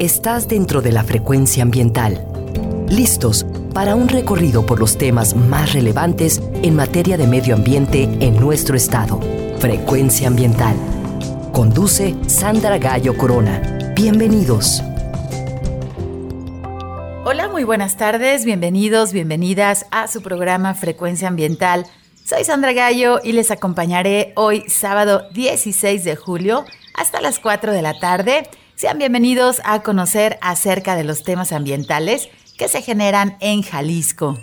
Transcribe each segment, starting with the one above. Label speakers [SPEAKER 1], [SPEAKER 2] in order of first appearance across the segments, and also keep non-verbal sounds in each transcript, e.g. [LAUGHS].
[SPEAKER 1] Estás dentro de la frecuencia ambiental. Listos para un recorrido por los temas más relevantes en materia de medio ambiente en nuestro estado. Frecuencia ambiental. Conduce Sandra Gallo Corona. Bienvenidos.
[SPEAKER 2] Hola, muy buenas tardes, bienvenidos, bienvenidas a su programa Frecuencia Ambiental. Soy Sandra Gallo y les acompañaré hoy sábado 16 de julio hasta las 4 de la tarde sean bienvenidos a conocer acerca de los temas ambientales que se generan en Jalisco.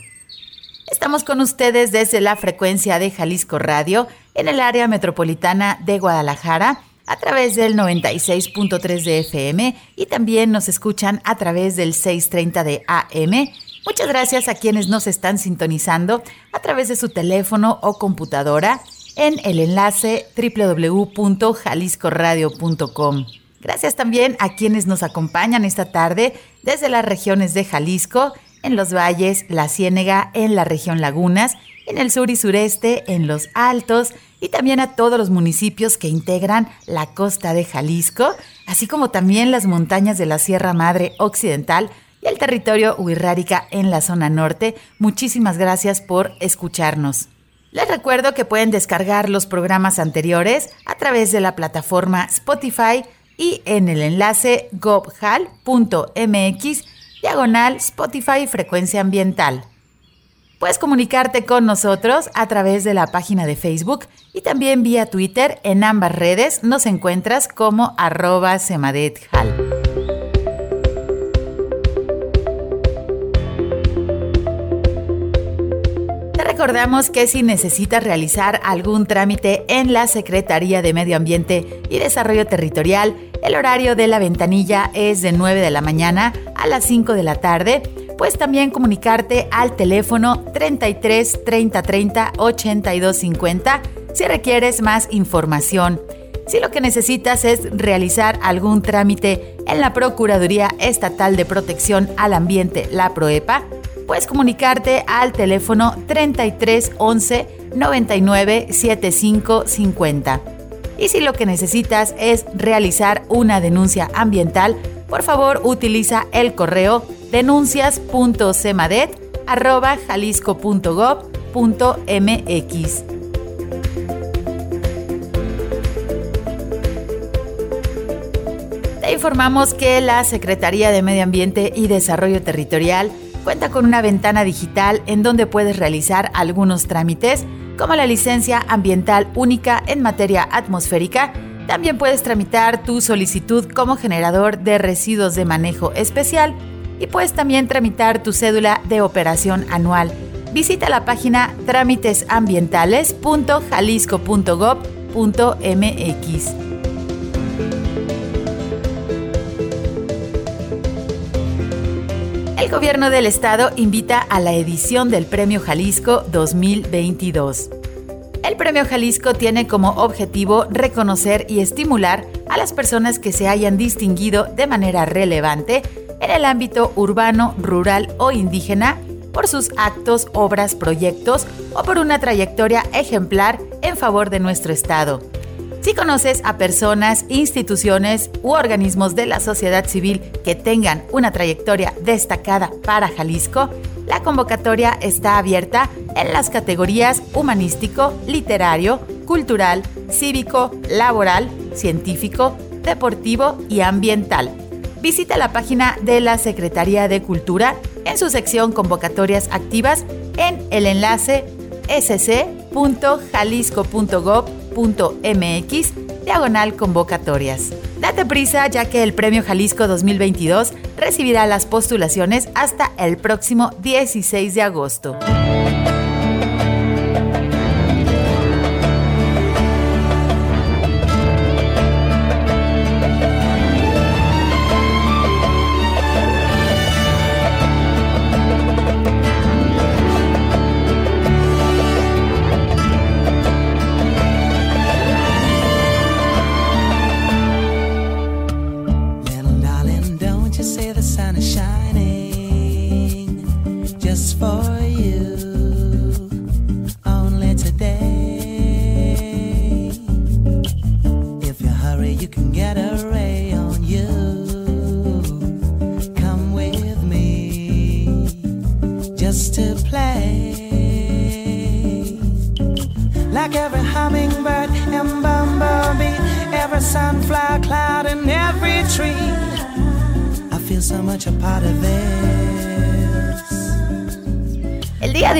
[SPEAKER 2] Estamos con ustedes desde la frecuencia de Jalisco Radio en el área metropolitana de Guadalajara a través del 96.3 de FM y también nos escuchan a través del 630 de AM. Muchas gracias a quienes nos están sintonizando a través de su teléfono o computadora en el enlace www.jaliscoradio.com. Gracias también a quienes nos acompañan esta tarde desde las regiones de Jalisco, en los valles, la Ciénega, en la región Lagunas, en el sur y sureste, en los Altos y también a todos los municipios que integran la costa de Jalisco, así como también las montañas de la Sierra Madre Occidental y el territorio Huirrárica en la zona norte. Muchísimas gracias por escucharnos. Les recuerdo que pueden descargar los programas anteriores a través de la plataforma Spotify, y en el enlace gobhal.mx diagonal Spotify Frecuencia Ambiental. Puedes comunicarte con nosotros a través de la página de Facebook y también vía Twitter. En ambas redes nos encuentras como arroba semadethal. Recordamos que si necesitas realizar algún trámite en la Secretaría de Medio Ambiente y Desarrollo Territorial, el horario de la ventanilla es de 9 de la mañana a las 5 de la tarde. Puedes también comunicarte al teléfono 33 30 30 82 50 si requieres más información. Si lo que necesitas es realizar algún trámite en la Procuraduría Estatal de Protección al Ambiente, la PROEPA, puedes comunicarte al teléfono 33 11 99 75 50. Y si lo que necesitas es realizar una denuncia ambiental, por favor utiliza el correo denuncias.cemadet@jalisco.gov.mx. Te informamos que la Secretaría de Medio Ambiente y Desarrollo Territorial cuenta con una ventana digital en donde puedes realizar algunos trámites, como la licencia ambiental única en materia atmosférica. También puedes tramitar tu solicitud como generador de residuos de manejo especial y puedes también tramitar tu cédula de operación anual. Visita la página trámitesambientales.jalisco.gov.mx. El gobierno del estado invita a la edición del Premio Jalisco 2022. El Premio Jalisco tiene como objetivo reconocer y estimular a las personas que se hayan distinguido de manera relevante en el ámbito urbano, rural o indígena por sus actos, obras, proyectos o por una trayectoria ejemplar en favor de nuestro Estado. Si conoces a personas, instituciones u organismos de la sociedad civil que tengan una trayectoria destacada para Jalisco, la convocatoria está abierta en las categorías humanístico, literario, cultural, cívico, laboral, científico, deportivo y ambiental. Visita la página de la Secretaría de Cultura en su sección Convocatorias Activas en el enlace sc.jalisco.gov mx diagonal convocatorias. Date prisa ya que el Premio Jalisco 2022 recibirá las postulaciones hasta el próximo 16 de agosto.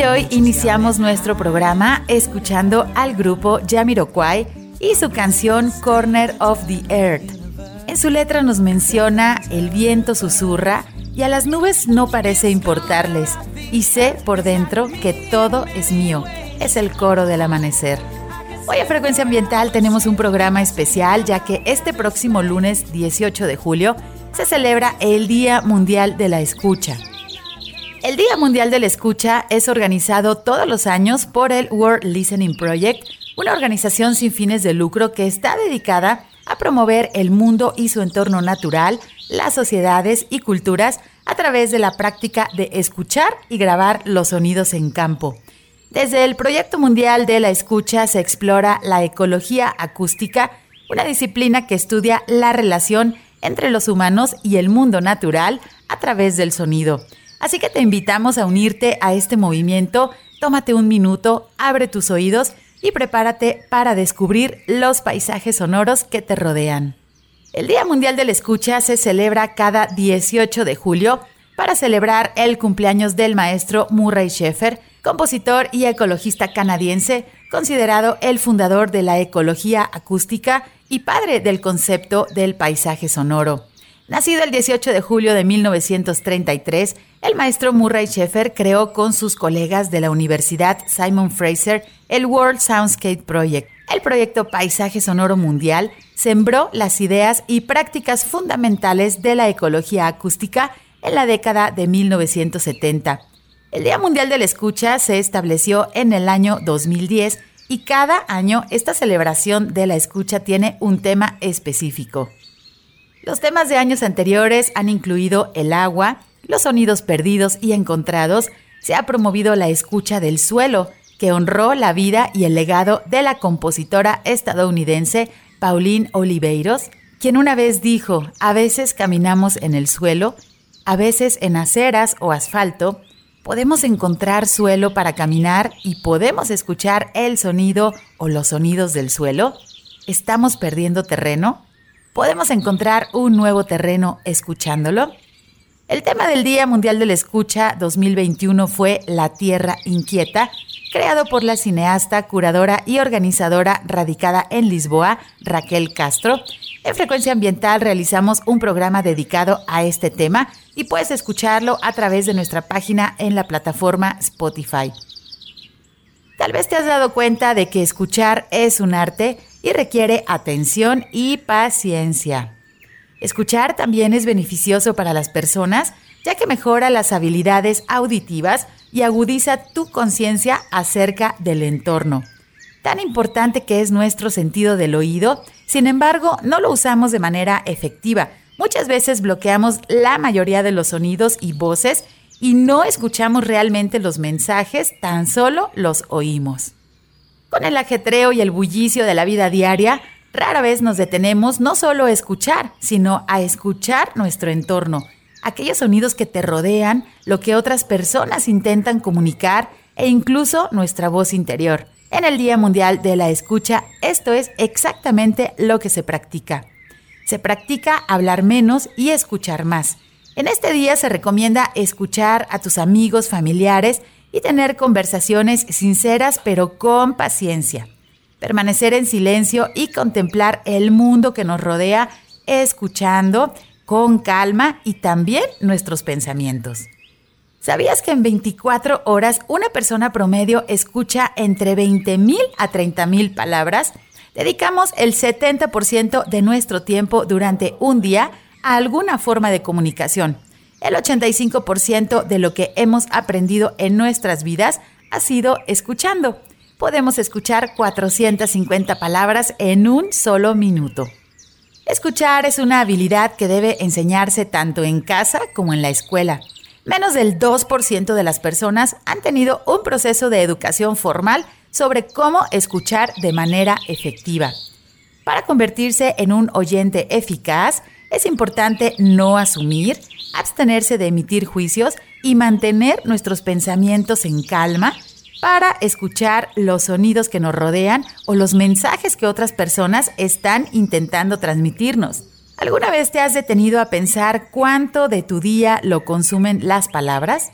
[SPEAKER 2] Hoy iniciamos nuestro programa escuchando al grupo Jamiroquai y su canción Corner of the Earth. En su letra nos menciona el viento susurra y a las nubes no parece importarles y sé por dentro que todo es mío. Es el coro del amanecer. Hoy en Frecuencia Ambiental tenemos un programa especial ya que este próximo lunes 18 de julio se celebra el Día Mundial de la Escucha. El Día Mundial de la Escucha es organizado todos los años por el World Listening Project, una organización sin fines de lucro que está dedicada a promover el mundo y su entorno natural, las sociedades y culturas a través de la práctica de escuchar y grabar los sonidos en campo. Desde el Proyecto Mundial de la Escucha se explora la ecología acústica, una disciplina que estudia la relación entre los humanos y el mundo natural a través del sonido. Así que te invitamos a unirte a este movimiento, tómate un minuto, abre tus oídos y prepárate para descubrir los paisajes sonoros que te rodean. El Día Mundial de la Escucha se celebra cada 18 de julio para celebrar el cumpleaños del maestro Murray Schaeffer, compositor y ecologista canadiense, considerado el fundador de la ecología acústica y padre del concepto del paisaje sonoro. Nacido el 18 de julio de 1933, el maestro Murray Schaeffer creó con sus colegas de la Universidad Simon Fraser el World Soundscape Project. El proyecto Paisaje Sonoro Mundial sembró las ideas y prácticas fundamentales de la ecología acústica en la década de 1970. El Día Mundial de la Escucha se estableció en el año 2010 y cada año esta celebración de la escucha tiene un tema específico. Los temas de años anteriores han incluido el agua, los sonidos perdidos y encontrados, se ha promovido la escucha del suelo, que honró la vida y el legado de la compositora estadounidense Pauline Oliveiros, quien una vez dijo, a veces caminamos en el suelo, a veces en aceras o asfalto, podemos encontrar suelo para caminar y podemos escuchar el sonido o los sonidos del suelo. ¿Estamos perdiendo terreno? ¿Podemos encontrar un nuevo terreno escuchándolo? El tema del Día Mundial de la Escucha 2021 fue La Tierra Inquieta, creado por la cineasta, curadora y organizadora radicada en Lisboa, Raquel Castro. En Frecuencia Ambiental realizamos un programa dedicado a este tema y puedes escucharlo a través de nuestra página en la plataforma Spotify. Tal vez te has dado cuenta de que escuchar es un arte y requiere atención y paciencia. Escuchar también es beneficioso para las personas ya que mejora las habilidades auditivas y agudiza tu conciencia acerca del entorno. Tan importante que es nuestro sentido del oído, sin embargo, no lo usamos de manera efectiva. Muchas veces bloqueamos la mayoría de los sonidos y voces y no escuchamos realmente los mensajes, tan solo los oímos. Con el ajetreo y el bullicio de la vida diaria, rara vez nos detenemos no solo a escuchar, sino a escuchar nuestro entorno, aquellos sonidos que te rodean, lo que otras personas intentan comunicar e incluso nuestra voz interior. En el Día Mundial de la Escucha, esto es exactamente lo que se practica. Se practica hablar menos y escuchar más. En este día se recomienda escuchar a tus amigos, familiares y tener conversaciones sinceras pero con paciencia. Permanecer en silencio y contemplar el mundo que nos rodea escuchando con calma y también nuestros pensamientos. ¿Sabías que en 24 horas una persona promedio escucha entre 20.000 a 30.000 palabras? Dedicamos el 70% de nuestro tiempo durante un día a alguna forma de comunicación. El 85% de lo que hemos aprendido en nuestras vidas ha sido escuchando. Podemos escuchar 450 palabras en un solo minuto. Escuchar es una habilidad que debe enseñarse tanto en casa como en la escuela. Menos del 2% de las personas han tenido un proceso de educación formal sobre cómo escuchar de manera efectiva. Para convertirse en un oyente eficaz, es importante no asumir, abstenerse de emitir juicios y mantener nuestros pensamientos en calma para escuchar los sonidos que nos rodean o los mensajes que otras personas están intentando transmitirnos. ¿Alguna vez te has detenido a pensar cuánto de tu día lo consumen las palabras?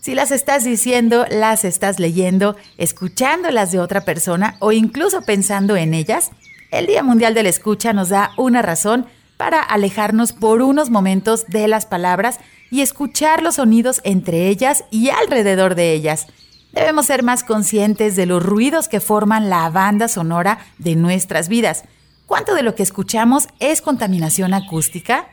[SPEAKER 2] Si las estás diciendo, las estás leyendo, escuchándolas de otra persona o incluso pensando en ellas, el Día Mundial de la Escucha nos da una razón para alejarnos por unos momentos de las palabras y escuchar los sonidos entre ellas y alrededor de ellas. Debemos ser más conscientes de los ruidos que forman la banda sonora de nuestras vidas. ¿Cuánto de lo que escuchamos es contaminación acústica?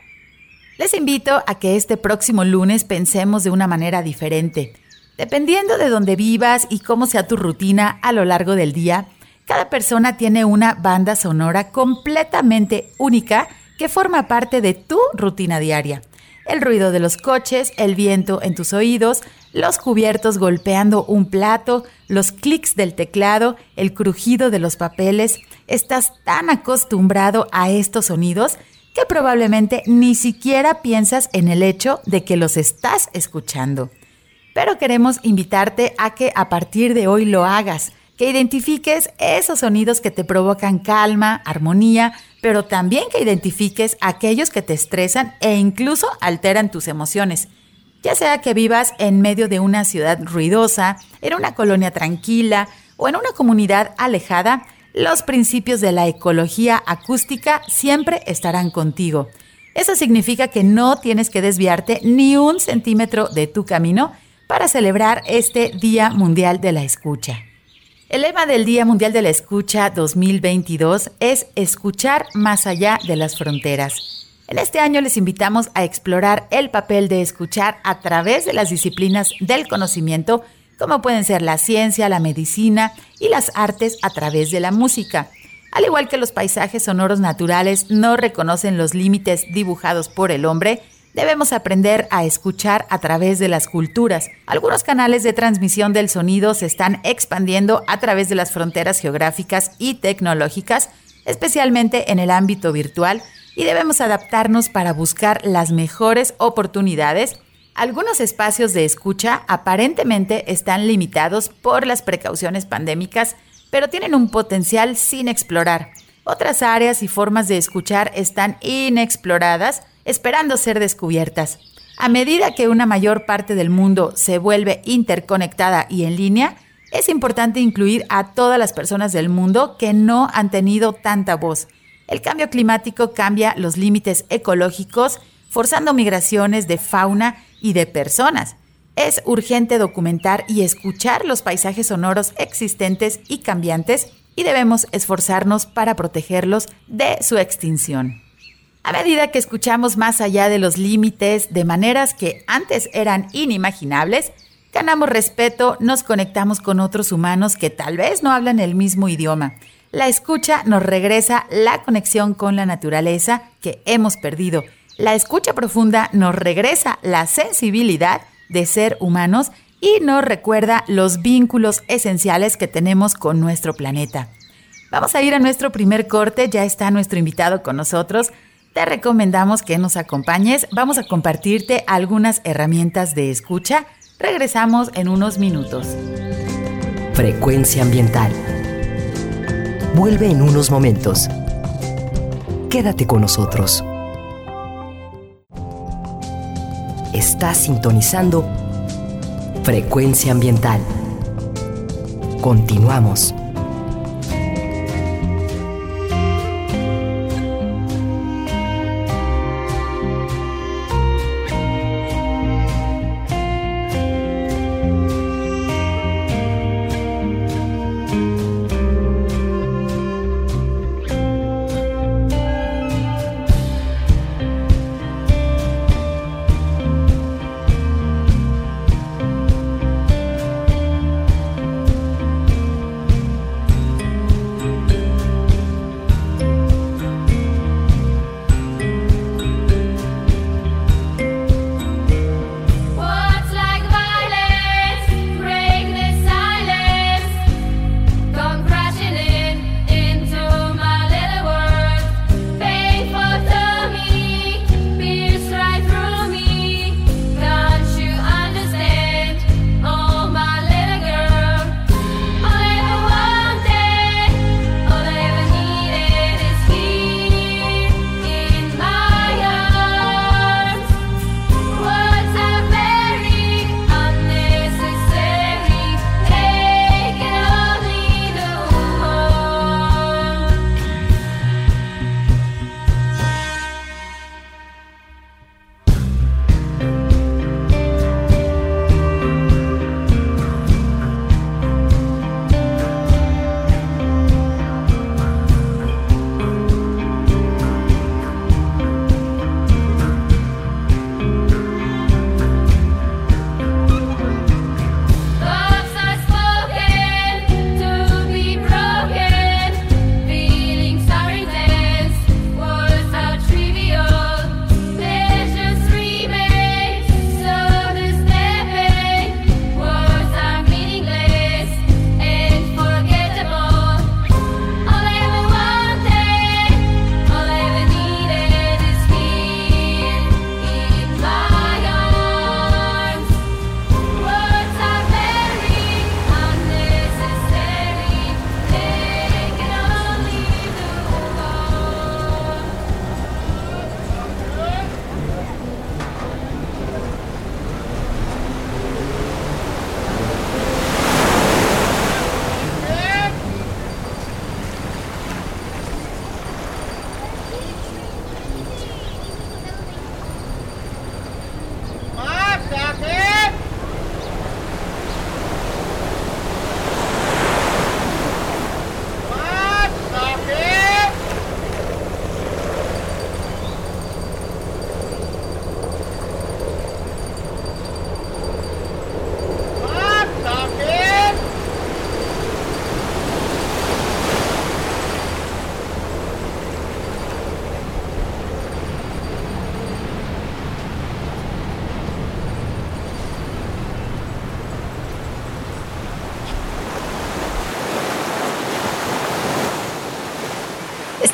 [SPEAKER 2] Les invito a que este próximo lunes pensemos de una manera diferente. Dependiendo de dónde vivas y cómo sea tu rutina a lo largo del día, cada persona tiene una banda sonora completamente única que forma parte de tu rutina diaria. El ruido de los coches, el viento en tus oídos, los cubiertos golpeando un plato, los clics del teclado, el crujido de los papeles. Estás tan acostumbrado a estos sonidos que probablemente ni siquiera piensas en el hecho de que los estás escuchando. Pero queremos invitarte a que a partir de hoy lo hagas, que identifiques esos sonidos que te provocan calma, armonía, pero también que identifiques aquellos que te estresan e incluso alteran tus emociones. Ya sea que vivas en medio de una ciudad ruidosa, en una colonia tranquila o en una comunidad alejada, los principios de la ecología acústica siempre estarán contigo. Eso significa que no tienes que desviarte ni un centímetro de tu camino para celebrar este Día Mundial de la Escucha. El lema del Día Mundial de la Escucha 2022 es escuchar más allá de las fronteras. En este año les invitamos a explorar el papel de escuchar a través de las disciplinas del conocimiento como pueden ser la ciencia, la medicina y las artes a través de la música. Al igual que los paisajes sonoros naturales no reconocen los límites dibujados por el hombre, debemos aprender a escuchar a través de las culturas. Algunos canales de transmisión del sonido se están expandiendo a través de las fronteras geográficas y tecnológicas, especialmente en el ámbito virtual, y debemos adaptarnos para buscar las mejores oportunidades algunos espacios de escucha aparentemente están limitados por las precauciones pandémicas, pero tienen un potencial sin explorar. Otras áreas y formas de escuchar están inexploradas, esperando ser descubiertas. A medida que una mayor parte del mundo se vuelve interconectada y en línea, es importante incluir a todas las personas del mundo que no han tenido tanta voz. El cambio climático cambia los límites ecológicos, forzando migraciones de fauna y de personas. Es urgente documentar y escuchar los paisajes sonoros existentes y cambiantes y debemos esforzarnos para protegerlos de su extinción. A medida que escuchamos más allá de los límites de maneras que antes eran inimaginables, ganamos respeto, nos conectamos con otros humanos que tal vez no hablan el mismo idioma. La escucha nos regresa la conexión con la naturaleza que hemos perdido la escucha profunda nos regresa la sensibilidad de ser humanos y nos recuerda los vínculos esenciales que tenemos con nuestro planeta. Vamos a ir a nuestro primer corte, ya está nuestro invitado con nosotros. Te recomendamos que nos acompañes, vamos a compartirte algunas herramientas de escucha. Regresamos en unos minutos.
[SPEAKER 1] Frecuencia ambiental. Vuelve en unos momentos. Quédate con nosotros. Está sintonizando Frecuencia Ambiental. Continuamos.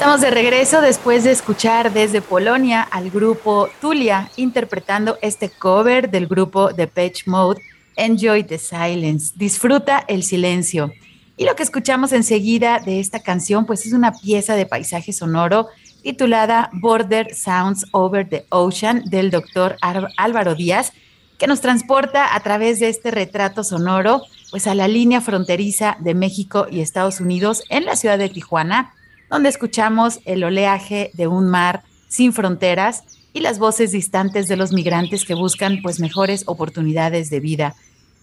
[SPEAKER 2] Estamos de regreso después de escuchar desde Polonia al grupo Tulia interpretando este cover del grupo The Page Mode, Enjoy the Silence, disfruta el silencio. Y lo que escuchamos enseguida de esta canción, pues es una pieza de paisaje sonoro titulada Border Sounds Over the Ocean del doctor Álvaro Díaz, que nos transporta a través de este retrato sonoro, pues a la línea fronteriza de México y Estados Unidos en la ciudad de Tijuana donde escuchamos el oleaje de un mar sin fronteras y las voces distantes de los migrantes que buscan pues mejores oportunidades de vida.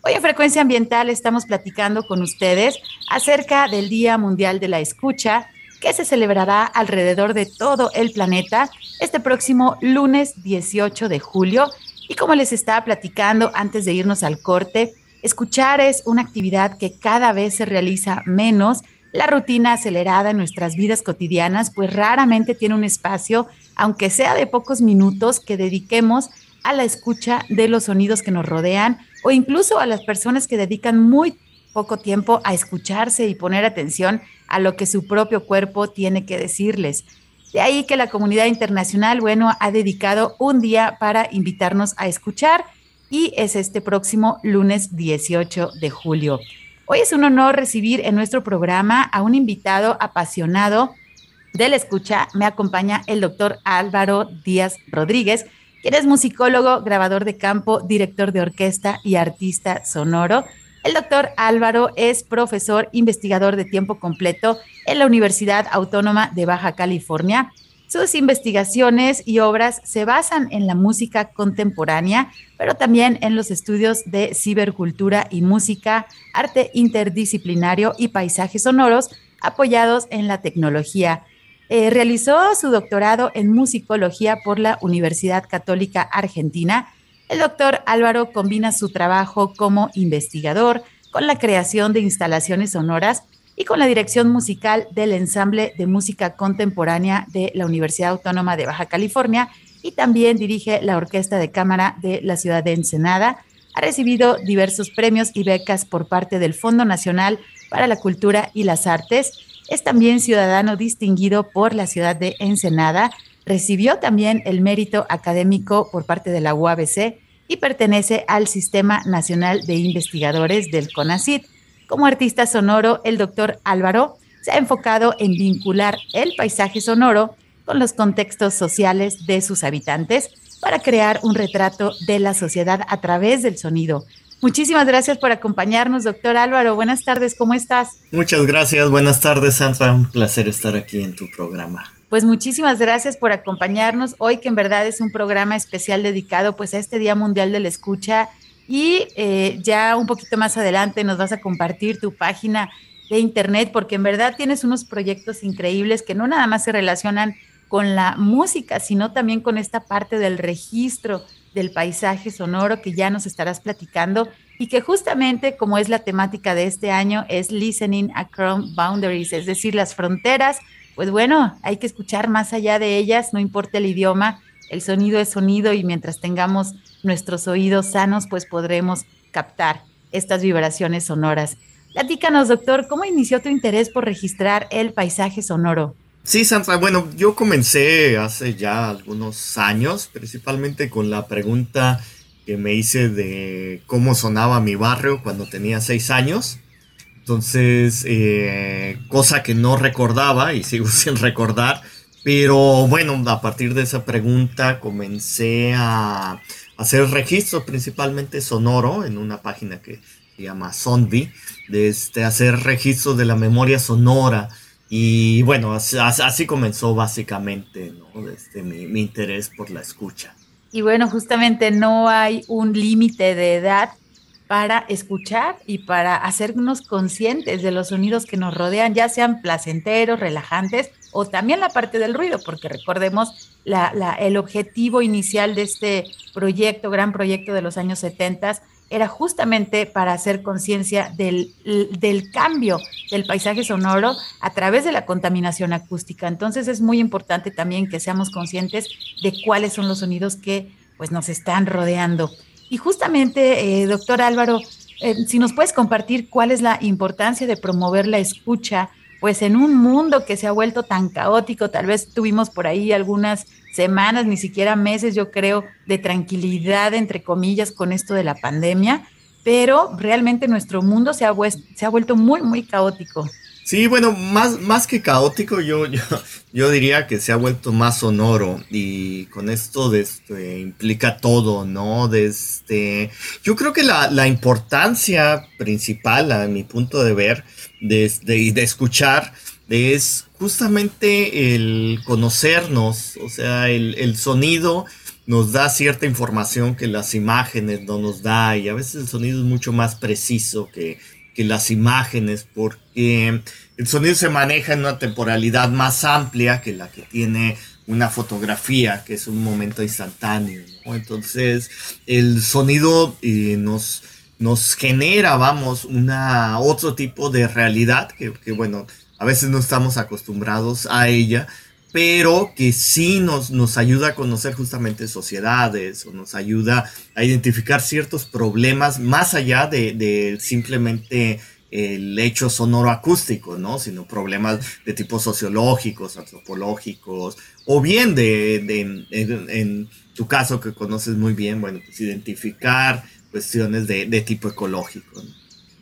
[SPEAKER 2] Hoy en Frecuencia Ambiental estamos platicando con ustedes acerca del Día Mundial de la Escucha, que se celebrará alrededor de todo el planeta este próximo lunes 18 de julio. Y como les estaba platicando antes de irnos al corte, escuchar es una actividad que cada vez se realiza menos la rutina acelerada en nuestras vidas cotidianas pues raramente tiene un espacio, aunque sea de pocos minutos, que dediquemos a la escucha de los sonidos que nos rodean o incluso a las personas que dedican muy poco tiempo a escucharse y poner atención a lo que su propio cuerpo tiene que decirles. De ahí que la comunidad internacional, bueno, ha dedicado un día para invitarnos a escuchar y es este próximo lunes 18 de julio. Hoy es un honor recibir en nuestro programa a un invitado apasionado de la escucha. Me acompaña el doctor Álvaro Díaz Rodríguez, quien es musicólogo, grabador de campo, director de orquesta y artista sonoro. El doctor Álvaro es profesor investigador de tiempo completo en la Universidad Autónoma de Baja California sus investigaciones y obras se basan en la música contemporánea, pero también en los estudios de cibercultura y música, arte interdisciplinario y paisajes sonoros apoyados en la tecnología. Eh, realizó su doctorado en musicología por la Universidad Católica Argentina. El doctor Álvaro combina su trabajo como investigador con la creación de instalaciones sonoras y con la dirección musical del ensamble de música contemporánea de la Universidad Autónoma de Baja California y también dirige la Orquesta de Cámara de la ciudad de Ensenada. Ha recibido diversos premios y becas por parte del Fondo Nacional para la Cultura y las Artes. Es también ciudadano distinguido por la ciudad de Ensenada. Recibió también el mérito académico por parte de la UABC y pertenece al Sistema Nacional de Investigadores del CONACYT. Como artista sonoro, el doctor Álvaro se ha enfocado en vincular el paisaje sonoro con los contextos sociales de sus habitantes para crear un retrato de la sociedad a través del sonido. Muchísimas gracias por acompañarnos, doctor Álvaro. Buenas tardes, ¿cómo estás?
[SPEAKER 3] Muchas gracias, buenas tardes, Sandra. Un placer estar aquí en tu programa.
[SPEAKER 2] Pues muchísimas gracias por acompañarnos hoy, que en verdad es un programa especial dedicado pues a este Día Mundial de la Escucha y eh, ya un poquito más adelante nos vas a compartir tu página de internet, porque en verdad tienes unos proyectos increíbles que no nada más se relacionan con la música, sino también con esta parte del registro del paisaje sonoro que ya nos estarás platicando y que justamente como es la temática de este año es Listening Across Boundaries, es decir, las fronteras, pues bueno, hay que escuchar más allá de ellas, no importa el idioma, el sonido es sonido y mientras tengamos nuestros oídos sanos, pues podremos captar estas vibraciones sonoras. Platícanos, doctor, ¿cómo inició tu interés por registrar el paisaje sonoro?
[SPEAKER 3] Sí, Sandra, bueno, yo comencé hace ya algunos años, principalmente con la pregunta que me hice de cómo sonaba mi barrio cuando tenía seis años. Entonces, eh, cosa que no recordaba y sigo [LAUGHS] sin recordar, pero bueno, a partir de esa pregunta comencé a hacer registros principalmente sonoro en una página que se llama Sondi, de este, hacer registros de la memoria sonora. Y bueno, así, comenzó básicamente este, mi, interés por la escucha.
[SPEAKER 2] Y bueno, justamente no hay un límite de edad para escuchar y para hacernos conscientes de los sonidos que nos rodean, ya sean placenteros, relajantes o también la parte del ruido, porque recordemos el objetivo inicial de este proyecto, gran proyecto de los años 70, era justamente para hacer conciencia del, del, cambio del paisaje sonoro a través de la contaminación acústica. Entonces es muy importante también que seamos conscientes de cuáles son los sonidos que pues, nos están rodeando. Y justamente, eh, doctor Álvaro, eh, si nos puedes compartir cuál es la importancia de promover la escucha pues en un mundo que se ha vuelto tan caótico, tal vez tuvimos por ahí algunas semanas, ni siquiera meses, yo creo, de tranquilidad, entre comillas, con esto de la pandemia, pero realmente nuestro mundo se ha, se ha vuelto muy, muy caótico.
[SPEAKER 3] Sí, bueno, más, más que caótico, yo, yo, yo, diría que se ha vuelto más sonoro y con esto este, implica todo, ¿no? Desde, yo creo que la, la importancia principal, a mi punto de ver, de, de, de escuchar, es justamente el conocernos, o sea, el, el sonido nos da cierta información que las imágenes no nos da y a veces el sonido es mucho más preciso que que las imágenes, porque el sonido se maneja en una temporalidad más amplia que la que tiene una fotografía, que es un momento instantáneo. Entonces, el sonido eh, nos, nos genera, vamos, una, otro tipo de realidad que, bueno, a veces no estamos acostumbrados a ella, pero que sí nos, nos ayuda a conocer justamente sociedades o nos ayuda a identificar ciertos problemas más allá de, simplemente el hecho sonoro acústico, ¿no? Sino problemas de tipo sociológicos, antropológicos, o bien de, en, tu caso que conoces muy bien, bueno, pues identificar cuestiones de, tipo ecológico.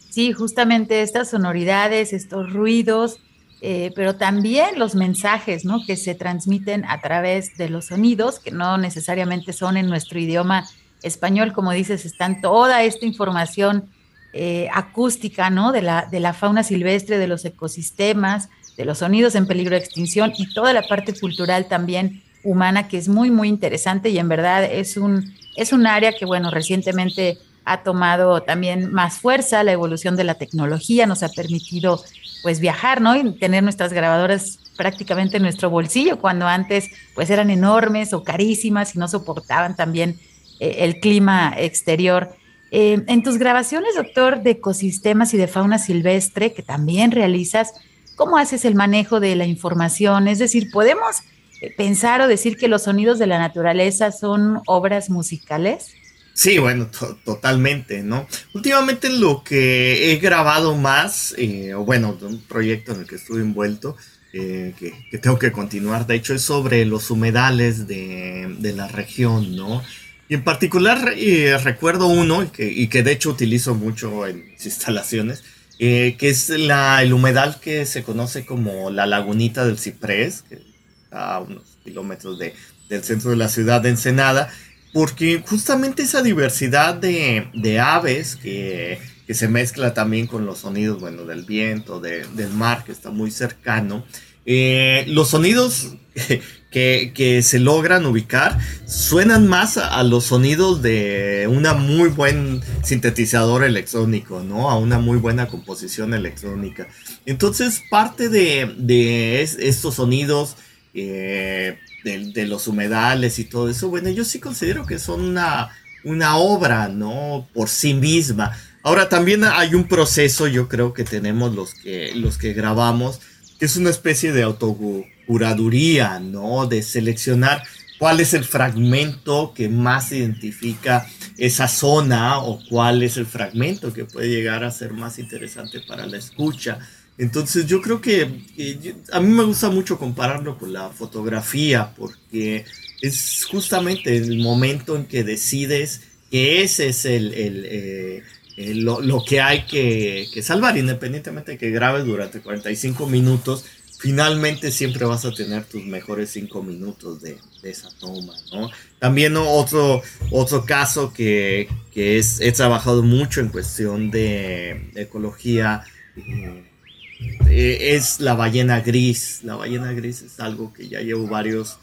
[SPEAKER 2] Sí, justamente estas sonoridades, estos ruidos, eh, pero también los mensajes ¿no? que se transmiten a través de los sonidos, que no necesariamente son en nuestro idioma español, como dices, están toda esta información eh, acústica ¿no? de, la, de la fauna silvestre, de los ecosistemas, de los sonidos en peligro de extinción y toda la parte cultural también humana que es muy, muy interesante y en verdad es un, es un área que, bueno, recientemente ha tomado también más fuerza, la evolución de la tecnología nos ha permitido pues viajar, ¿no? Y tener nuestras grabadoras prácticamente en nuestro bolsillo, cuando antes pues eran enormes o carísimas y no soportaban también eh, el clima exterior. Eh, en tus grabaciones, doctor, de ecosistemas y de fauna silvestre, que también realizas, ¿cómo haces el manejo de la información? Es decir, ¿podemos eh, pensar o decir que los sonidos de la naturaleza son obras musicales?
[SPEAKER 3] Sí, bueno, totalmente, ¿no? Últimamente lo que he grabado más, eh, bueno, un proyecto en el que estuve envuelto, eh, que, tengo que continuar, de hecho, es sobre los humedales de, la región, ¿no? Y en particular eh, recuerdo uno, y que, y que, de hecho utilizo mucho en mis [LAUGHS] instalaciones, que es la, el humedal que se conoce como la lagunita del ciprés, que está a unos kilómetros de, del centro de la ciudad de Ensenada, porque justamente esa diversidad de, aves que, se mezcla también con los sonidos, bueno, del viento, del mar, que está muy cercano, eh, los sonidos [LAUGHS] que, se logran ubicar suenan más a, los sonidos de una muy buen sintetizador electrónico, ¿no? A una muy buena composición electrónica. Entonces, parte de, estos sonidos... Eh, de, los humedales y todo eso, bueno, yo sí considero que son una, una obra, ¿no? Por sí misma. Ahora también hay un proceso, yo creo que tenemos los que, los que grabamos, que es una especie de autocuraduría, ¿no? De seleccionar cuál es el fragmento que más identifica esa zona o cuál es el fragmento que puede llegar a ser más interesante para la escucha. Entonces yo creo que, a mí me gusta mucho compararlo con la fotografía porque es justamente el momento en que decides que ese es el, eh, lo, que hay que, salvar, independientemente de que grabes durante 45 minutos, finalmente siempre vas a tener tus mejores 5 minutos de, esa toma, ¿no? También otro, otro caso que, es, he trabajado mucho en cuestión de ecología. Eh, eh, es la ballena gris. La ballena gris es algo que ya llevo varios,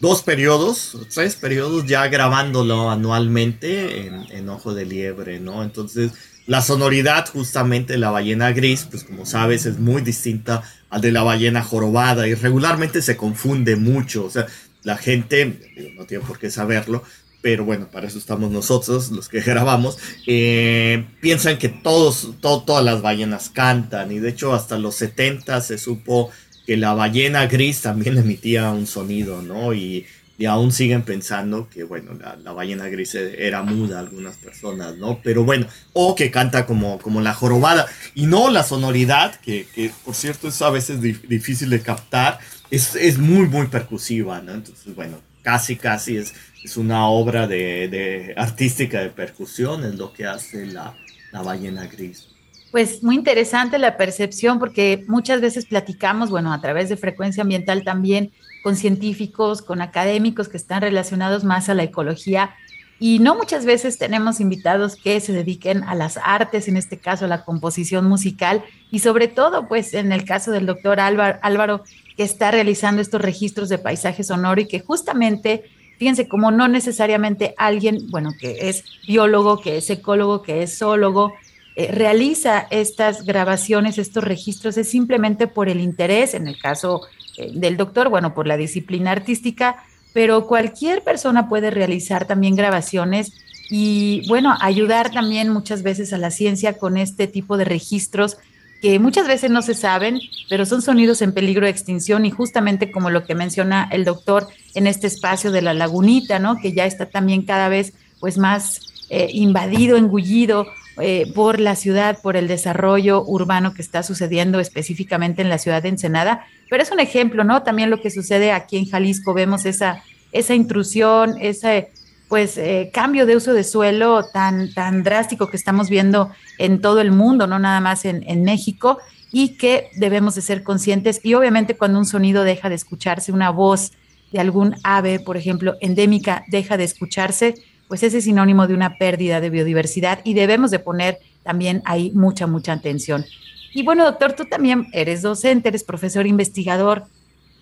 [SPEAKER 3] dos periodos, tres periodos ya grabándolo anualmente en, Ojo de Liebre, ¿no? Entonces, la sonoridad justamente de la ballena gris, pues como sabes, es muy distinta al de la ballena jorobada y regularmente se confunde mucho. O sea, la gente, no tiene por qué saberlo, pero bueno, para eso estamos nosotros, los que [LAUGHS] grabamos, eh, piensan que todos, todas las ballenas cantan, y de hecho hasta los 70 se supo que la ballena gris también [LAUGHS] emitía un sonido, ¿no? Y, y aún siguen pensando que, bueno, la, ballena gris era muda algunas personas, ¿no? Pero bueno, o que canta como, como la jorobada. Y no la sonoridad, que, por cierto es a veces difícil de captar, es, es, muy, muy percusiva, ¿no? Entonces, bueno, casi, casi es, es una obra de, de artística de percusión, es lo que hace la, la ballena gris.
[SPEAKER 2] Pues muy interesante la percepción porque muchas veces platicamos, bueno, a través de frecuencia ambiental también con científicos, con académicos que están relacionados más a la ecología y no muchas veces tenemos invitados que se dediquen a las artes, en este caso a la composición musical y sobre todo pues en el caso del doctor Álvaro, Álvaro que está realizando estos registros de paisaje sonoro y que justamente fíjense como no necesariamente alguien, bueno, que es biólogo, que es ecólogo, que es zoólogo, eh, realiza estas grabaciones, estos registros, es simplemente por el interés, en el caso eh, del doctor, bueno, por la disciplina artística, pero cualquier persona puede realizar también grabaciones y, bueno, ayudar también muchas veces a la ciencia con este tipo de registros que muchas veces no se saben, pero son sonidos en peligro de extinción y justamente como lo que menciona el doctor en este espacio de la lagunita, ¿no? Que ya está también cada vez pues más eh, invadido, engullido eh, por la ciudad, por el desarrollo urbano que está sucediendo específicamente en la ciudad de Ensenada. Pero es un ejemplo, ¿no? También lo que sucede aquí en Jalisco, vemos esa, esa intrusión, ese pues eh, cambio de uso de suelo tan, tan drástico que estamos viendo en todo el mundo, no nada más en, en México, y que debemos de ser conscientes. Y obviamente cuando un sonido deja de escucharse, una voz de algún ave, por ejemplo, endémica, deja de escucharse, pues ese es sinónimo de una pérdida de biodiversidad y debemos de poner también ahí mucha, mucha atención. Y bueno, doctor, tú también eres docente, eres profesor investigador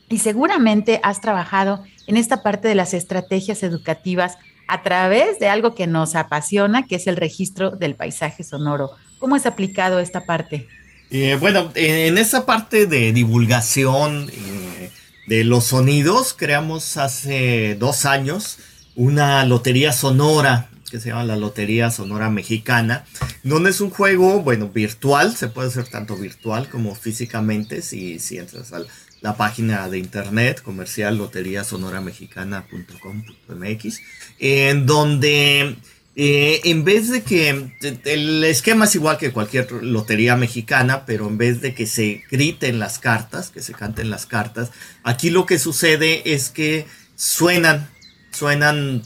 [SPEAKER 2] y seguramente has trabajado en esta parte de las estrategias educativas a través de algo que nos apasiona, que es el registro del paisaje sonoro. ¿Cómo es aplicado esta parte?
[SPEAKER 3] Eh, bueno, en esa parte de divulgación eh, de los sonidos, creamos hace dos años una lotería sonora que se llama la Lotería Sonora Mexicana, donde es un juego, bueno, virtual, se puede hacer tanto virtual como físicamente, si, si entras a la página de internet comercial loteriasonoramexicana.com.mx, en donde eh, en vez de que el esquema es igual que cualquier lotería mexicana, pero en vez de que se griten las cartas, que se canten las cartas, aquí lo que sucede es que suenan suenan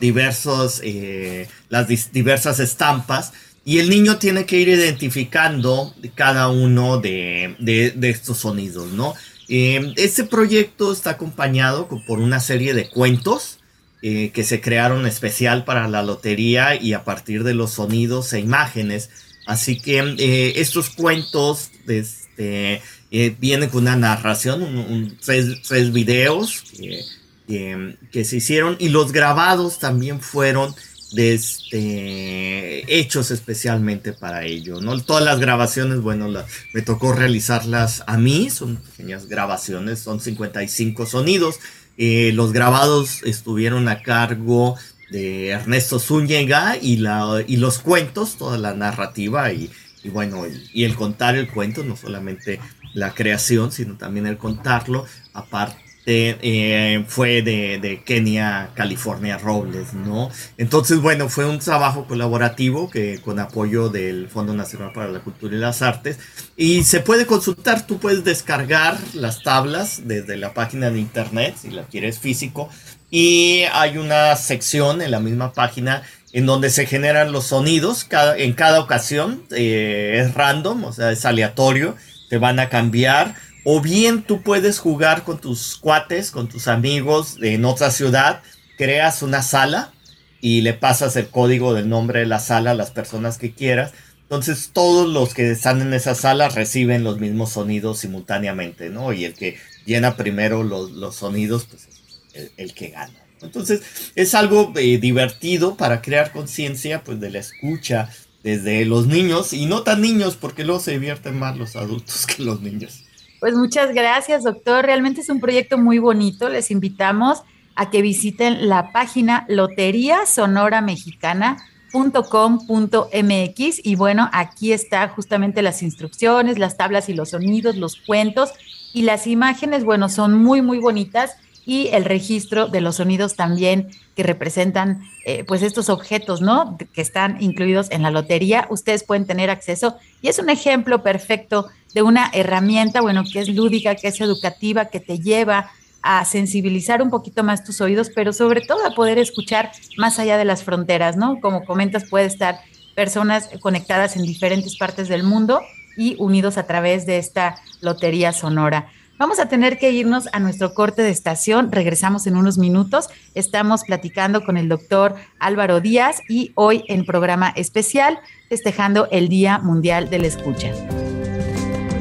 [SPEAKER 3] diversos, eh, las diversas estampas y el niño tiene que ir identificando cada uno de, estos sonidos, ¿no? Eh, este proyecto está acompañado por una serie de cuentos eh, que se crearon especial para la lotería y a partir de los sonidos e imágenes. Así que estos cuentos este, vienen con una narración, tres, tres, videos que se hicieron y los grabados también fueron este, hechos especialmente para ello. ¿no? Todas las grabaciones, bueno, me tocó realizarlas a mí, son pequeñas grabaciones, son 55 sonidos. Eh, los grabados estuvieron a cargo de Ernesto Zúñiga y, la, y los cuentos, toda la narrativa y bueno, y el contar el cuento, no solamente la creación, sino también el contarlo, aparte eh, fue de, Kenia, California Robles, ¿no? Entonces, bueno, fue un trabajo colaborativo que con apoyo del Fondo Nacional para la Cultura y las Artes. Y se puede consultar, tú puedes descargar las tablas desde la página de internet, si la quieres físico. Y hay una sección en la misma página en donde se generan los sonidos en cada ocasión. Eh, es random, o sea, es aleatorio. Te van a cambiar o bien tú puedes jugar con tus cuates, con tus amigos en otra ciudad, creas una sala y le pasas el código del nombre de la sala a las personas que quieras. Entonces todos los que están en esa sala reciben los mismos sonidos simultáneamente, ¿no? Y el que llena primero los, sonidos, pues es el, que gana. Entonces es algo eh, divertido para crear conciencia, pues de la escucha desde los niños y no tan niños, porque luego se divierten más los adultos [LAUGHS] que los niños.
[SPEAKER 2] Pues muchas gracias, doctor. Realmente es un proyecto muy bonito. Les invitamos a que visiten la página loteriasonoramexicana.com.mx y bueno, aquí está justamente las instrucciones, las tablas y los sonidos, los cuentos y las imágenes, bueno, son muy, muy bonitas y el registro de los sonidos también que representan eh, pues estos objetos, ¿no? Que están incluidos en la lotería. Ustedes pueden tener acceso y es un ejemplo perfecto de una herramienta, bueno, que es lúdica, que es educativa, que te lleva a sensibilizar un poquito más tus oídos, pero sobre todo a poder escuchar más allá de las fronteras, ¿no? Como comentas, puede estar personas conectadas en diferentes partes del mundo y unidos a través de esta lotería sonora. Vamos a tener que irnos a nuestro corte de estación. Regresamos en unos minutos. Estamos platicando con el doctor Álvaro Díaz y hoy en programa especial festejando el Día Mundial de la Escucha.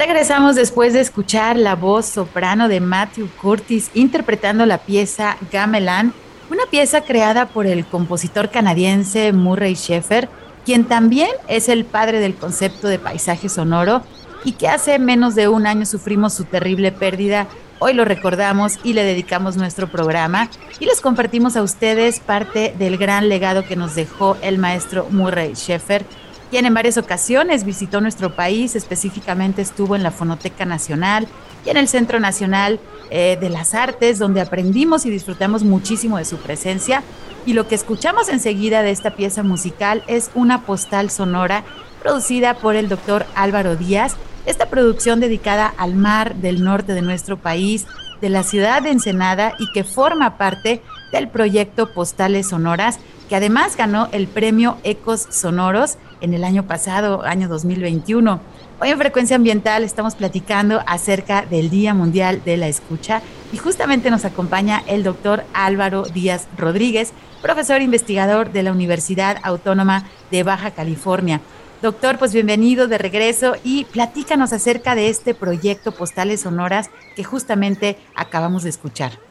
[SPEAKER 2] Regresamos después de escuchar la voz soprano de Matthew Curtis interpretando la pieza Gamelan, una pieza creada por el compositor canadiense Murray Sheffer, quien también es el padre del concepto de paisaje sonoro y que hace menos de un año sufrimos su terrible pérdida. Hoy lo recordamos y le dedicamos nuestro programa y les compartimos a ustedes parte del gran legado que nos dejó el maestro Murray Sheffer quien en varias ocasiones visitó nuestro país, específicamente estuvo en la Fonoteca Nacional y en el Centro Nacional eh, de las Artes, donde aprendimos y disfrutamos muchísimo de su presencia. Y lo que escuchamos enseguida de esta pieza musical es una postal sonora producida por el doctor Álvaro Díaz. Esta producción dedicada al mar del norte de nuestro país, de la ciudad de Ensenada y que forma parte del proyecto Postales Sonoras, que además ganó el premio Ecos Sonoros en el año pasado, año 2021. Hoy en Frecuencia Ambiental estamos platicando acerca del Día Mundial de la Escucha y justamente nos acompaña el doctor Álvaro Díaz Rodríguez, profesor investigador de la Universidad Autónoma de Baja California. Doctor, pues bienvenido de regreso y platícanos acerca de este proyecto Postales Sonoras que justamente acabamos de escuchar.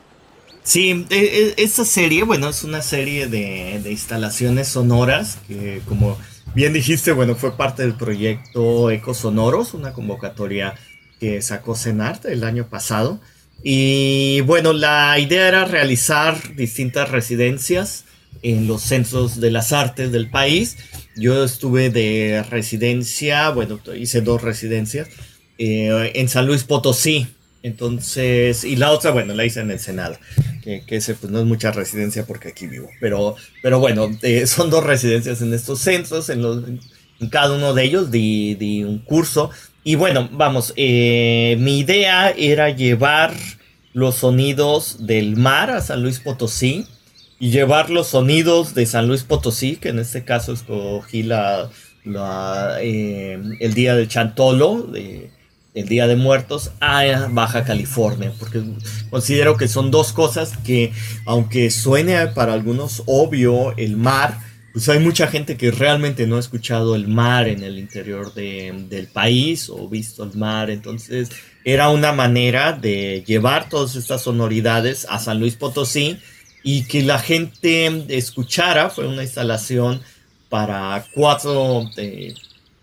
[SPEAKER 3] Sí, e, e, esta serie, bueno, es una serie de, de instalaciones sonoras que como bien dijiste, bueno, fue parte del proyecto Ecos Sonoros, una convocatoria que sacó CENART el año pasado. Y bueno, la idea era realizar distintas residencias en los centros de las artes del país. Yo estuve de residencia, bueno, hice dos residencias eh, en San Luis Potosí. Entonces, y la otra, bueno, la hice en el Senado, que, que ese pues no es mucha residencia porque aquí vivo, pero, pero bueno, eh, [LAUGHS] son dos residencias en estos centros, en, los, en cada uno de ellos di, di un curso. Y bueno, vamos, eh, mi idea era llevar los sonidos del mar a San Luis Potosí y llevar los sonidos de San Luis Potosí, que en este caso escogí la, eh, el día de Chantolo, de, el Día de Muertos, a Baja California, porque considero que son dos cosas que, aunque suene para algunos obvio el mar, pues hay mucha gente que realmente no ha escuchado el mar en el interior del país o visto el mar, entonces era una manera de llevar todas estas sonoridades a San Luis Potosí y que la gente escuchara. Fue una instalación para cuatro, eh,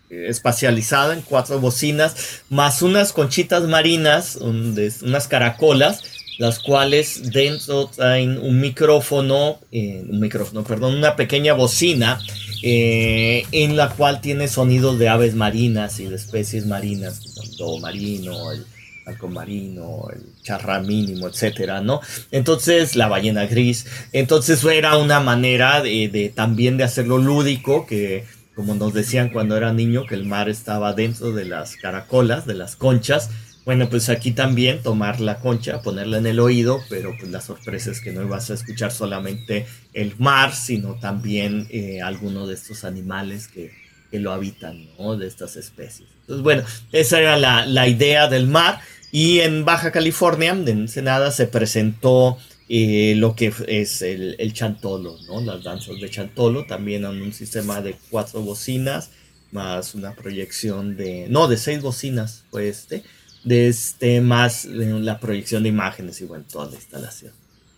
[SPEAKER 3] espacializada en cuatro bocinas, más unas conchitas marinas, unas caracolas, las cuales dentro traen un micrófono, eh, un micrófono, perdón, una pequeña bocina eh, en la cual tiene sonidos de aves marinas y de especies marinas, el lobo marino, el halcón marino, el charra mínimo, etcétera, ¿no? Entonces, la ballena gris. Entonces, era una manera de, también de hacerlo lúdico, que como nos decían cuando era niño, que el mar estaba dentro de las caracolas, de las conchas. Bueno, pues aquí también tomar la concha, ponerla en el oído, pero pues la sorpresa es que no vas a escuchar solamente el mar, sino también eh, alguno de estos animales que, lo habitan. De estas especies. Entonces, bueno, esa era la, la idea del mar. Y en Baja California, en Ensenada, se presentó eh, lo que es el, el, chantolo, ¿no? Las danzas de chantolo, también en un sistema de cuatro bocinas, más una proyección de, no, de seis bocinas fue este, de este, más la proyección de imágenes y bueno, toda la instalación.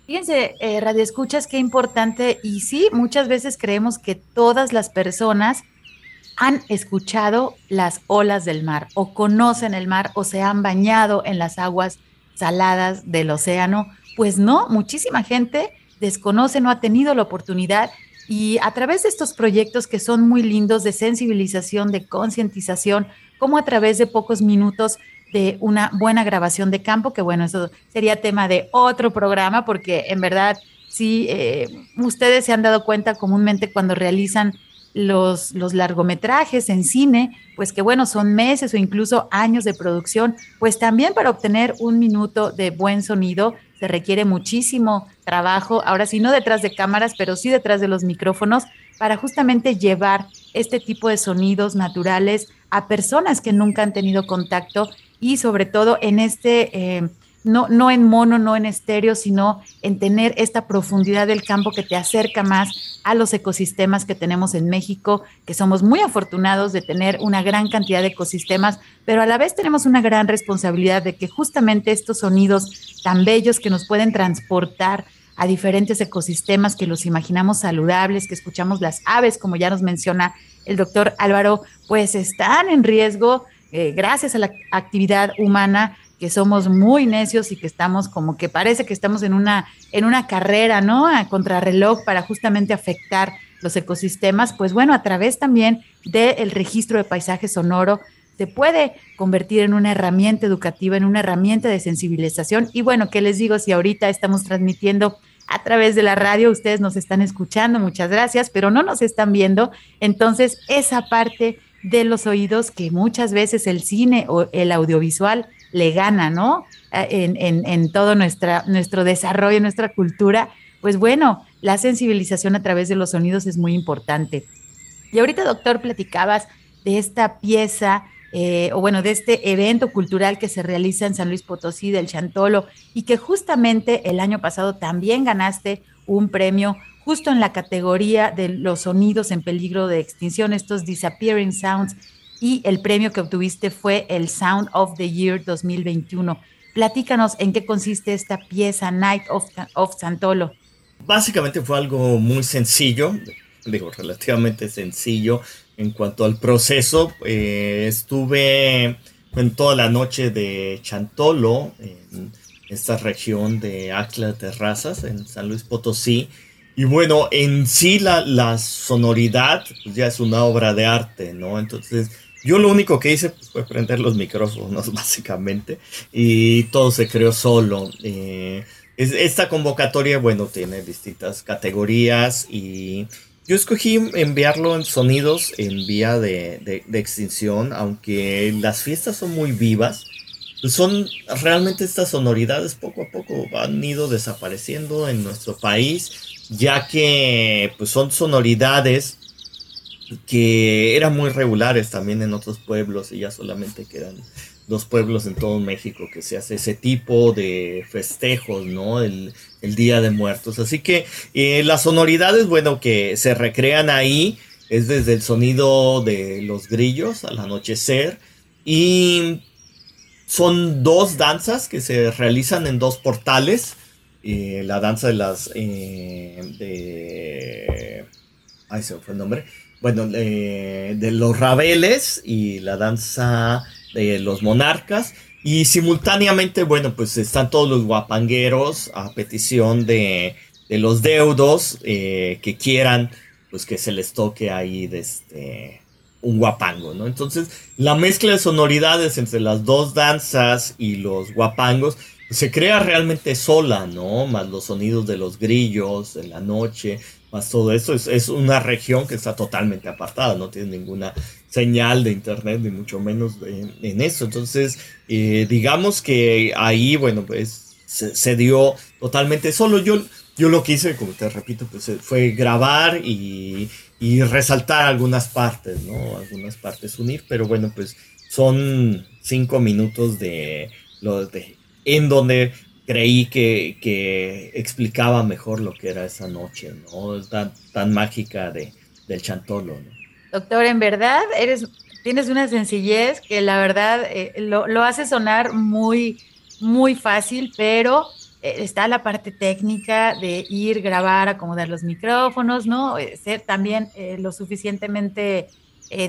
[SPEAKER 2] Fíjense, eh, Radio Escuchas, qué importante, y sí, muchas veces creemos que todas las personas han escuchado las olas del mar o conocen el mar o se han bañado en las aguas saladas del océano. Pues no, muchísima gente desconoce, no ha tenido la oportunidad. Y a través de estos proyectos que son muy lindos de sensibilización, de concientización, como a través de pocos minutos de una buena grabación de campo, que bueno, eso sería tema de otro programa, porque en verdad, sí, eh, ustedes se han dado cuenta comúnmente cuando realizan los, los largometrajes en cine, pues que bueno, son meses o incluso años de producción, pues también para obtener un minuto de buen sonido se requiere muchísimo trabajo, ahora sí no detrás de cámaras, pero sí detrás de los micrófonos, para justamente llevar este tipo de sonidos naturales a personas que nunca han tenido contacto y sobre todo en este... Eh, no, no en mono, no en estéreo, sino en tener esta profundidad del campo que te acerca más a los ecosistemas que tenemos en México, que somos muy afortunados de tener una gran cantidad de ecosistemas, pero a la vez tenemos una gran responsabilidad de que justamente estos sonidos tan bellos que nos pueden transportar a diferentes ecosistemas que los imaginamos saludables, que escuchamos las aves, como ya nos menciona el doctor Álvaro, pues están en riesgo eh, gracias a la actividad humana que somos muy necios y que estamos como que parece que estamos en una, en una carrera, ¿no? A contrarreloj para justamente afectar los ecosistemas, pues bueno, a través también del registro de paisaje sonoro se puede convertir en una herramienta educativa, en una herramienta de sensibilización. Y bueno, ¿qué les digo? Si ahorita estamos transmitiendo a través de la radio, ustedes nos están escuchando, muchas gracias, pero no nos están viendo. Entonces, esa parte de los oídos que muchas veces el cine o el audiovisual le gana, ¿no? En, en todo nuestra, nuestro desarrollo, nuestra cultura. Pues bueno, la sensibilización a través de los sonidos es muy importante. Y ahorita, doctor, platicabas de esta pieza eh, o bueno, de este evento cultural que se realiza en San Luis Potosí del Chantolo y que justamente el año pasado también ganaste un premio justo en la categoría de los sonidos en peligro de extinción, estos Disappearing Sounds, y el premio que obtuviste fue el Sound of the Year 2021. Platícanos en qué consiste esta pieza Night of, of Santolo.
[SPEAKER 3] Básicamente fue algo muy sencillo, digo, relativamente sencillo en cuanto al proceso. Eh, estuve en toda la noche de Chantolo, en esta región de Acla Terrazas, en San Luis Potosí. Y bueno, en sí la, sonoridad pues, ya es una obra de arte, ¿no? Entonces, yo lo único que hice fue prender los micrófonos, [LAUGHS] básicamente, y todo se creó solo. Eh, esta convocatoria, bueno, tiene distintas categorías y yo escogí enviarlo en sonidos en vía de, extinción, aunque las fiestas son muy vivas. Son realmente estas sonoridades poco a poco han ido desapareciendo en nuestro país, ya que pues son sonoridades que eran muy regulares también en otros pueblos y ya solamente quedan dos pueblos en todo México que se hace ese tipo de festejos, ¿no? El, Día de Muertos. Así que eh, las sonoridades, bueno, que se recrean ahí es desde el sonido de los grillos al anochecer y son dos danzas que se realizan en dos portales. Eh, la danza de las... Eh, de... Ay, se me fue el nombre. Bueno, de los rabeles y la danza de los monarcas. Y simultáneamente, bueno, pues están todos los guapangueros a petición de, los deudos eh, que quieran, pues que se les toque ahí de este, un guapango, ¿no? Entonces, la mezcla de sonoridades entre las dos danzas y los guapangos se crea realmente sola, ¿no? Más los sonidos de los grillos en la noche, más todo eso. Es, una región que está totalmente apartada, no tiene ninguna señal de internet, ni mucho menos en, eso. Entonces, eh, digamos que ahí, bueno, pues se, dio totalmente solo. Yo, yo lo que hice, como te repito, pues fue grabar y, y resaltar algunas partes, ¿no? Algunas partes unir, pero bueno, pues son cinco minutos de, lo de en donde creí que, que, explicaba mejor lo que era esa noche, ¿no? Tan, tan mágica de, del Chantolo, ¿no?
[SPEAKER 2] Doctor, en verdad eres, tienes una sencillez que la verdad eh, lo, hace sonar muy, muy fácil, pero eh, está la parte técnica de ir, grabar, acomodar los micrófonos, ¿no? Eh, ser también lo suficientemente,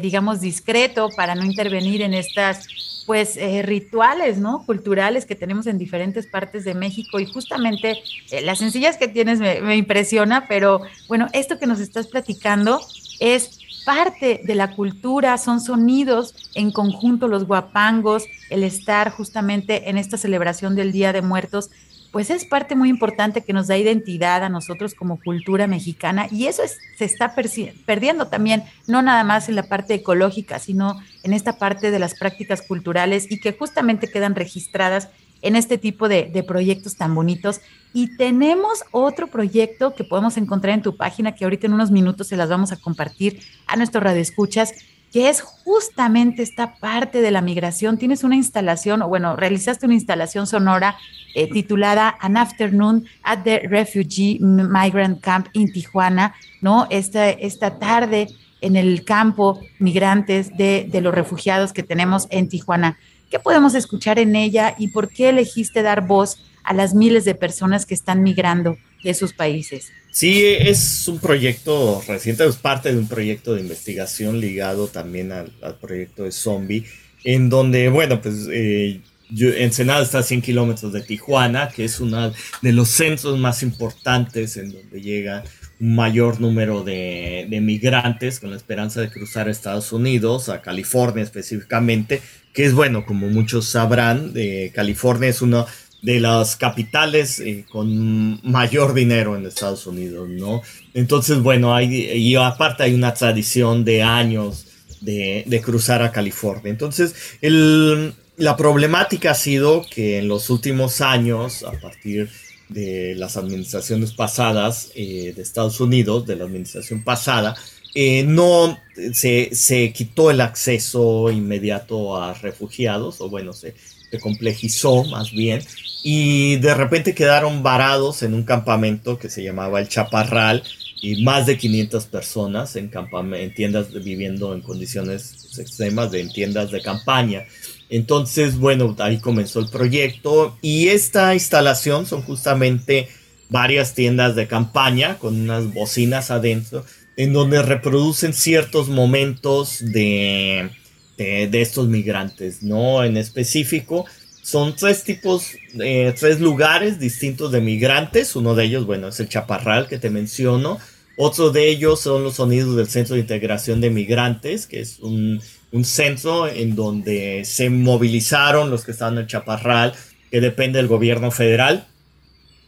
[SPEAKER 2] digamos, discreto para no intervenir en estas, pues, rituales, ¿no? Culturales que tenemos en diferentes partes de México y justamente la sencillez que tienes me, me impresiona, pero bueno, esto que nos estás platicando es parte de la cultura, son sonidos en conjunto, los guapangos, el estar justamente en esta celebración del Día de Muertos, pues es parte muy importante que nos da identidad a nosotros como cultura mexicana y eso se está perdiendo también, no nada más en la parte ecológica, sino en esta parte de las prácticas culturales y que justamente quedan registradas en este tipo de, proyectos tan bonitos. Y tenemos otro proyecto que podemos encontrar en tu página, que ahorita en unos minutos se las vamos a compartir a nuestros radioescuchas, que es justamente esta parte de la migración. Tienes una instalación, o bueno, realizaste una instalación sonora eh, titulada An Afternoon at the Refugee Migrant Camp in Tijuana, ¿no? Esta, esta tarde en el campo migrantes de, de los refugiados que tenemos en Tijuana. ¿Qué podemos escuchar en ella y por qué elegiste dar voz a las miles de personas que están migrando de sus países?
[SPEAKER 3] Sí, es un proyecto reciente, es parte de un proyecto de investigación ligado también al, proyecto de Zombie, en donde, bueno, pues eh, Ensenada está a 100 kilómetros de Tijuana, que es uno de los centros más importantes en donde llega un mayor número de, migrantes con la esperanza de cruzar a Estados Unidos, a California específicamente, que es bueno, como muchos sabrán, de California es uno de las capitales eh, con mayor dinero en Estados Unidos, ¿no? Entonces, bueno, hay, y aparte hay una tradición de años de, cruzar a California. Entonces, la problemática ha sido que en los últimos años, a partir de las administraciones pasadas eh, de Estados Unidos, de la administración pasada, eh, no se, se, quitó el acceso inmediato a refugiados, o bueno, se, complejizó más bien, y de repente quedaron varados en un campamento que se llamaba el Chaparral, y más de 500 personas en, en tiendas viviendo en condiciones extremas, de, en tiendas de campaña. Entonces, bueno, ahí comenzó el proyecto y esta instalación son justamente varias tiendas de campaña con unas bocinas adentro en donde reproducen ciertos momentos de, de, estos migrantes, ¿no? En específico, son tres tipos, eh, tres lugares distintos de migrantes. Uno de ellos, bueno, es el chaparral que te menciono. Otro de ellos son los sonidos del Centro de Integración de Migrantes, que es un un centro en donde se movilizaron los que estaban en el Chaparral, que depende del gobierno federal,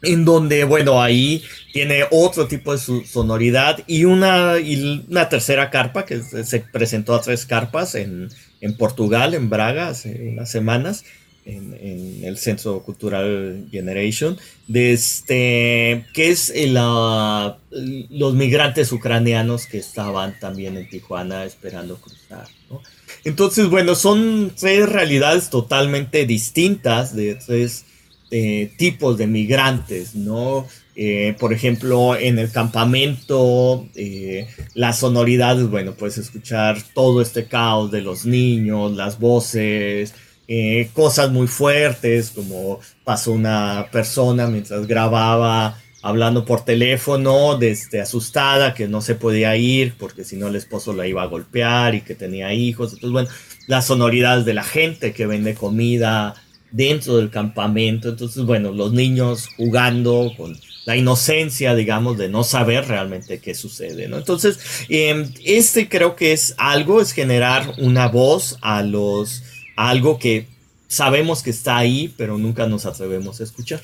[SPEAKER 3] en donde, bueno, ahí tiene otro tipo de sonoridad y una, y una tercera carpa que se presentó a tres carpas en, en Portugal, en Braga, hace unas semanas, en, el Centro Cultural Generation, de este, que es los migrantes ucranianos que estaban también en Tijuana esperando cruzar. Entonces, bueno, son tres realidades totalmente distintas de tres eh, tipos de migrantes, ¿no? Eh, por ejemplo, en el campamento, eh, las sonoridades, bueno, puedes escuchar todo este caos de los niños, las voces, eh, cosas muy fuertes, como pasó una persona mientras grababa hablando por teléfono, desde asustada, que no se podía ir porque si no el esposo la iba a golpear y que tenía hijos. Entonces, bueno, las sonoridades de la gente que vende comida dentro del campamento. Entonces, bueno, los niños jugando con la inocencia, digamos, de no saber realmente qué sucede, ¿no? Entonces, em, este creo que es algo, es generar una voz a los algo que sabemos que está ahí, pero nunca nos atrevemos a escuchar.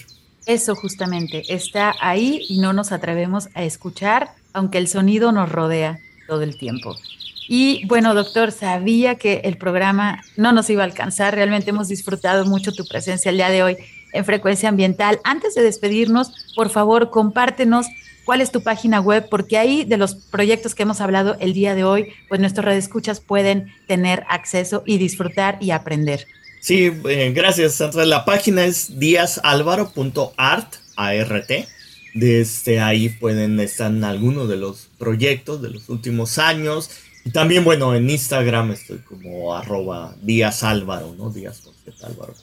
[SPEAKER 2] Eso justamente, está ahí y no nos atrevemos a escuchar, aunque el sonido nos rodea todo el tiempo. Y bueno, doctor, sabía que el programa no nos iba a alcanzar. Realmente hemos disfrutado mucho tu presencia el día de hoy en Frecuencia Ambiental. Antes de despedirnos, por favor, compártenos cuál es tu página web, porque ahí de los proyectos que hemos hablado el día de hoy, pues nuestros radioescuchas pueden tener acceso y disfrutar y aprender.
[SPEAKER 3] Sí, eh, gracias, Sandra. La página es diazalvaro.art, A-R-T. Desde ahí pueden estar algunos de los proyectos de los últimos años. Y también, bueno, en Instagram estoy como arroba Díaz ¿no? Díaz Álvaro.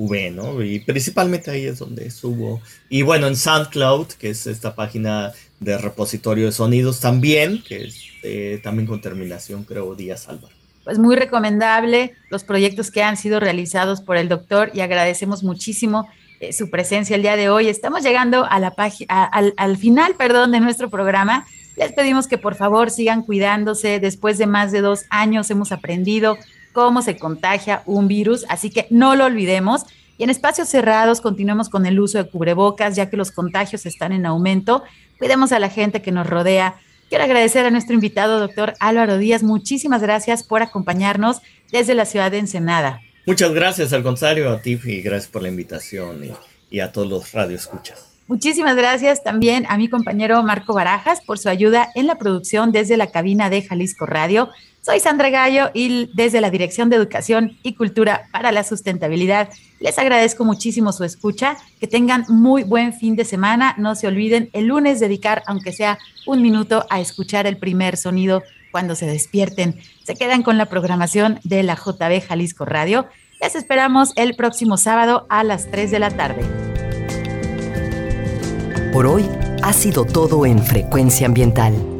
[SPEAKER 3] V, ¿no? Y principalmente ahí es donde subo. Y bueno, en SoundCloud, que es esta página de repositorio de sonidos también, que es eh, también con terminación, creo, Díaz Álvaro.
[SPEAKER 2] Pues muy recomendable los proyectos que han sido realizados por el doctor y agradecemos muchísimo eh, su presencia el día de hoy. Estamos llegando a la página, al, al final, perdón, de nuestro programa. Les pedimos que por favor sigan cuidándose. Después de más de dos años hemos aprendido cómo se contagia un virus, así que no lo olvidemos. Y en espacios cerrados continuemos con el uso de cubrebocas, ya que los contagios están en aumento. Cuidemos a la gente que nos rodea. Quiero agradecer a nuestro invitado, doctor Álvaro Díaz. Muchísimas gracias por acompañarnos desde la ciudad de Ensenada.
[SPEAKER 3] Muchas gracias, al contrario, a ti y gracias por la invitación y, y a todos los radioescuchas.
[SPEAKER 2] Muchísimas gracias también a mi compañero Marco Barajas por su ayuda en la producción desde la cabina de Jalisco Radio. Soy Sandra Gallo y desde la Dirección de Educación y Cultura para la Sustentabilidad les agradezco muchísimo su escucha. Que tengan muy buen fin de semana. No se olviden el lunes dedicar, aunque sea un minuto, a escuchar el primer sonido cuando se despierten. Se quedan con la programación de la JB Jalisco Radio. Les esperamos el próximo sábado a las 3 de la tarde.
[SPEAKER 1] Por hoy ha sido todo en Frecuencia Ambiental